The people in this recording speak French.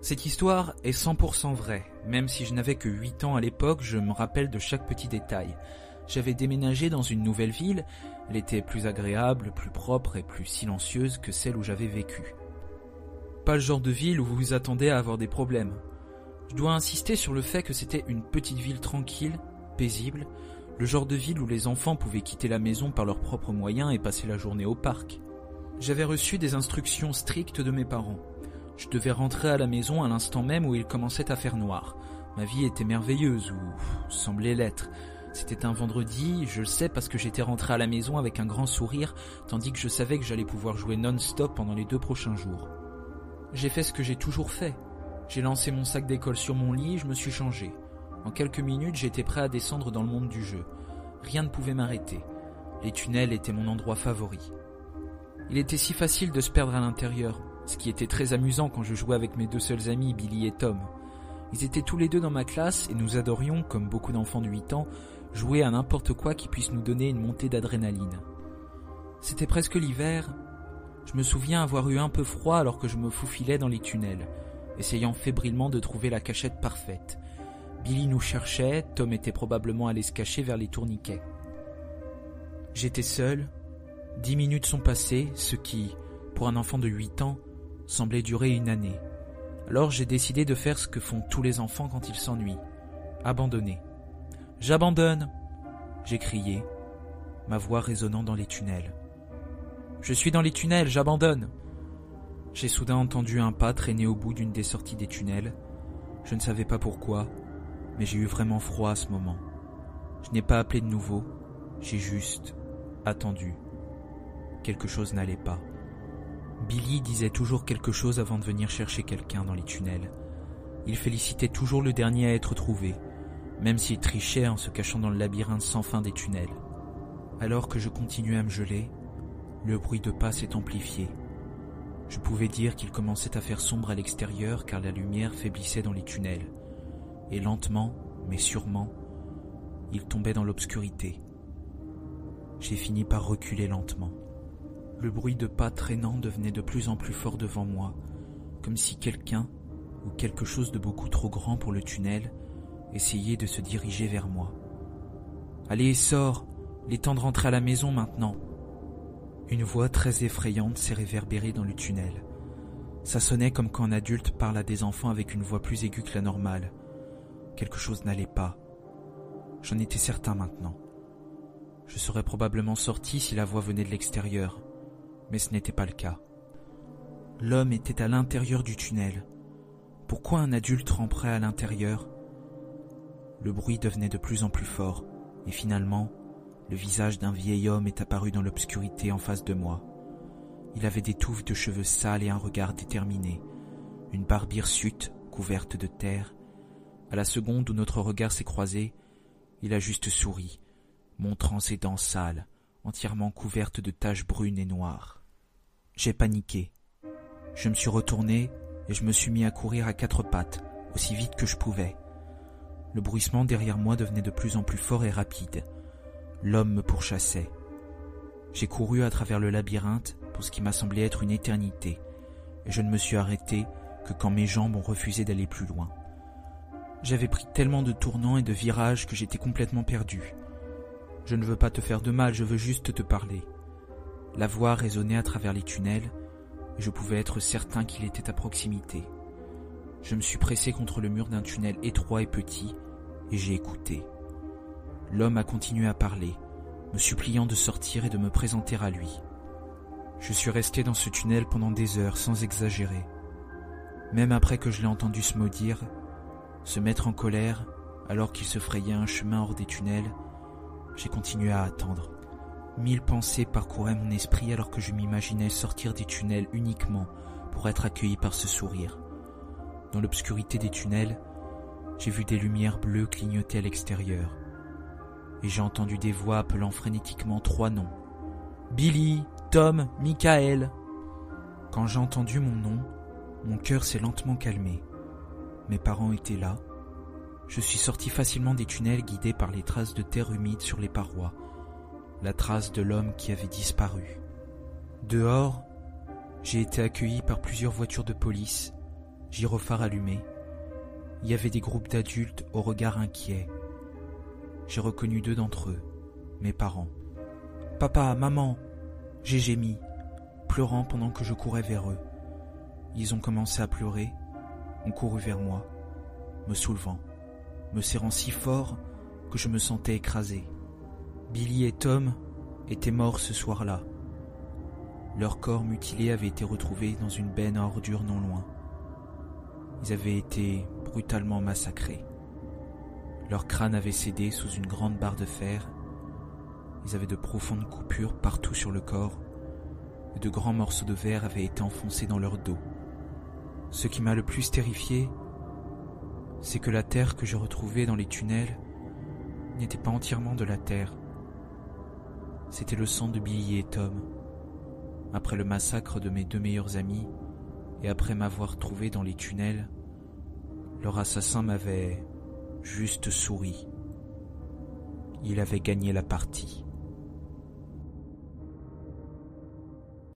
Cette histoire est 100% vraie. Même si je n'avais que 8 ans à l'époque, je me rappelle de chaque petit détail. J'avais déménagé dans une nouvelle ville, elle était plus agréable, plus propre et plus silencieuse que celle où j'avais vécu. Pas le genre de ville où vous vous attendez à avoir des problèmes. Je dois insister sur le fait que c'était une petite ville tranquille, paisible, le genre de ville où les enfants pouvaient quitter la maison par leurs propres moyens et passer la journée au parc. J'avais reçu des instructions strictes de mes parents. Je devais rentrer à la maison à l'instant même où il commençait à faire noir. Ma vie était merveilleuse, ou semblait l'être. C'était un vendredi, je le sais parce que j'étais rentré à la maison avec un grand sourire, tandis que je savais que j'allais pouvoir jouer non-stop pendant les deux prochains jours. J'ai fait ce que j'ai toujours fait. J'ai lancé mon sac d'école sur mon lit je me suis changé. En quelques minutes, j'étais prêt à descendre dans le monde du jeu. Rien ne pouvait m'arrêter. Les tunnels étaient mon endroit favori. Il était si facile de se perdre à l'intérieur ce qui était très amusant quand je jouais avec mes deux seuls amis, Billy et Tom. Ils étaient tous les deux dans ma classe et nous adorions, comme beaucoup d'enfants de 8 ans, jouer à n'importe quoi qui puisse nous donner une montée d'adrénaline. C'était presque l'hiver. Je me souviens avoir eu un peu froid alors que je me faufilais dans les tunnels, essayant fébrilement de trouver la cachette parfaite. Billy nous cherchait, Tom était probablement allé se cacher vers les tourniquets. J'étais seul. Dix minutes sont passées, ce qui, pour un enfant de 8 ans, semblait durer une année. Alors j'ai décidé de faire ce que font tous les enfants quand ils s'ennuient. Abandonner. J'abandonne J'ai crié, ma voix résonnant dans les tunnels. Je suis dans les tunnels, j'abandonne J'ai soudain entendu un pas traîner au bout d'une des sorties des tunnels. Je ne savais pas pourquoi, mais j'ai eu vraiment froid à ce moment. Je n'ai pas appelé de nouveau, j'ai juste attendu. Quelque chose n'allait pas. Billy disait toujours quelque chose avant de venir chercher quelqu'un dans les tunnels. Il félicitait toujours le dernier à être trouvé, même s'il trichait en se cachant dans le labyrinthe sans fin des tunnels. Alors que je continuais à me geler, le bruit de pas s'est amplifié. Je pouvais dire qu'il commençait à faire sombre à l'extérieur car la lumière faiblissait dans les tunnels. Et lentement, mais sûrement, il tombait dans l'obscurité. J'ai fini par reculer lentement. Le bruit de pas traînant devenait de plus en plus fort devant moi, comme si quelqu'un, ou quelque chose de beaucoup trop grand pour le tunnel, essayait de se diriger vers moi. Allez, sors, il est temps de rentrer à la maison maintenant. Une voix très effrayante s'est réverbérée dans le tunnel. Ça sonnait comme quand un adulte parle à des enfants avec une voix plus aiguë que la normale. Quelque chose n'allait pas. J'en étais certain maintenant. Je serais probablement sorti si la voix venait de l'extérieur mais ce n'était pas le cas. L'homme était à l'intérieur du tunnel. Pourquoi un adulte ramperait à l'intérieur? Le bruit devenait de plus en plus fort, et finalement, le visage d'un vieil homme est apparu dans l'obscurité en face de moi. Il avait des touffes de cheveux sales et un regard déterminé, une barbe hirsute couverte de terre. À la seconde où notre regard s'est croisé, il a juste souri, montrant ses dents sales, entièrement couvertes de taches brunes et noires. J'ai paniqué. Je me suis retourné et je me suis mis à courir à quatre pattes, aussi vite que je pouvais. Le bruissement derrière moi devenait de plus en plus fort et rapide. L'homme me pourchassait. J'ai couru à travers le labyrinthe pour ce qui m'a semblé être une éternité, et je ne me suis arrêté que quand mes jambes ont refusé d'aller plus loin. J'avais pris tellement de tournants et de virages que j'étais complètement perdu. Je ne veux pas te faire de mal, je veux juste te parler. La voix résonnait à travers les tunnels, et je pouvais être certain qu'il était à proximité. Je me suis pressé contre le mur d'un tunnel étroit et petit, et j'ai écouté. L'homme a continué à parler, me suppliant de sortir et de me présenter à lui. Je suis resté dans ce tunnel pendant des heures sans exagérer. Même après que je l'ai entendu se maudire, se mettre en colère, alors qu'il se frayait un chemin hors des tunnels, j'ai continué à attendre. Mille pensées parcouraient mon esprit alors que je m'imaginais sortir des tunnels uniquement pour être accueilli par ce sourire. Dans l'obscurité des tunnels, j'ai vu des lumières bleues clignoter à l'extérieur. Et j'ai entendu des voix appelant frénétiquement trois noms. Billy, Tom, Michael. Quand j'ai entendu mon nom, mon cœur s'est lentement calmé. Mes parents étaient là. Je suis sorti facilement des tunnels guidés par les traces de terre humide sur les parois la trace de l'homme qui avait disparu. Dehors, j'ai été accueilli par plusieurs voitures de police gyrophare allumé, il y avait des groupes d'adultes au regard inquiet. J'ai reconnu deux d'entre eux, mes parents. Papa, maman, j'ai gémi, pleurant pendant que je courais vers eux. Ils ont commencé à pleurer, ont couru vers moi, me soulevant, me serrant si fort que je me sentais écrasé. Billy et Tom étaient morts ce soir-là. Leurs corps mutilés avaient été retrouvés dans une benne à ordures non loin. Ils avaient été brutalement massacrés. Leurs crânes avaient cédé sous une grande barre de fer. Ils avaient de profondes coupures partout sur le corps et de grands morceaux de verre avaient été enfoncés dans leur dos. Ce qui m'a le plus terrifié, c'est que la terre que je retrouvais dans les tunnels n'était pas entièrement de la terre. C'était le sang de Billy et Tom. Après le massacre de mes deux meilleurs amis, et après m'avoir trouvé dans les tunnels, leur assassin m'avait juste souri. Il avait gagné la partie.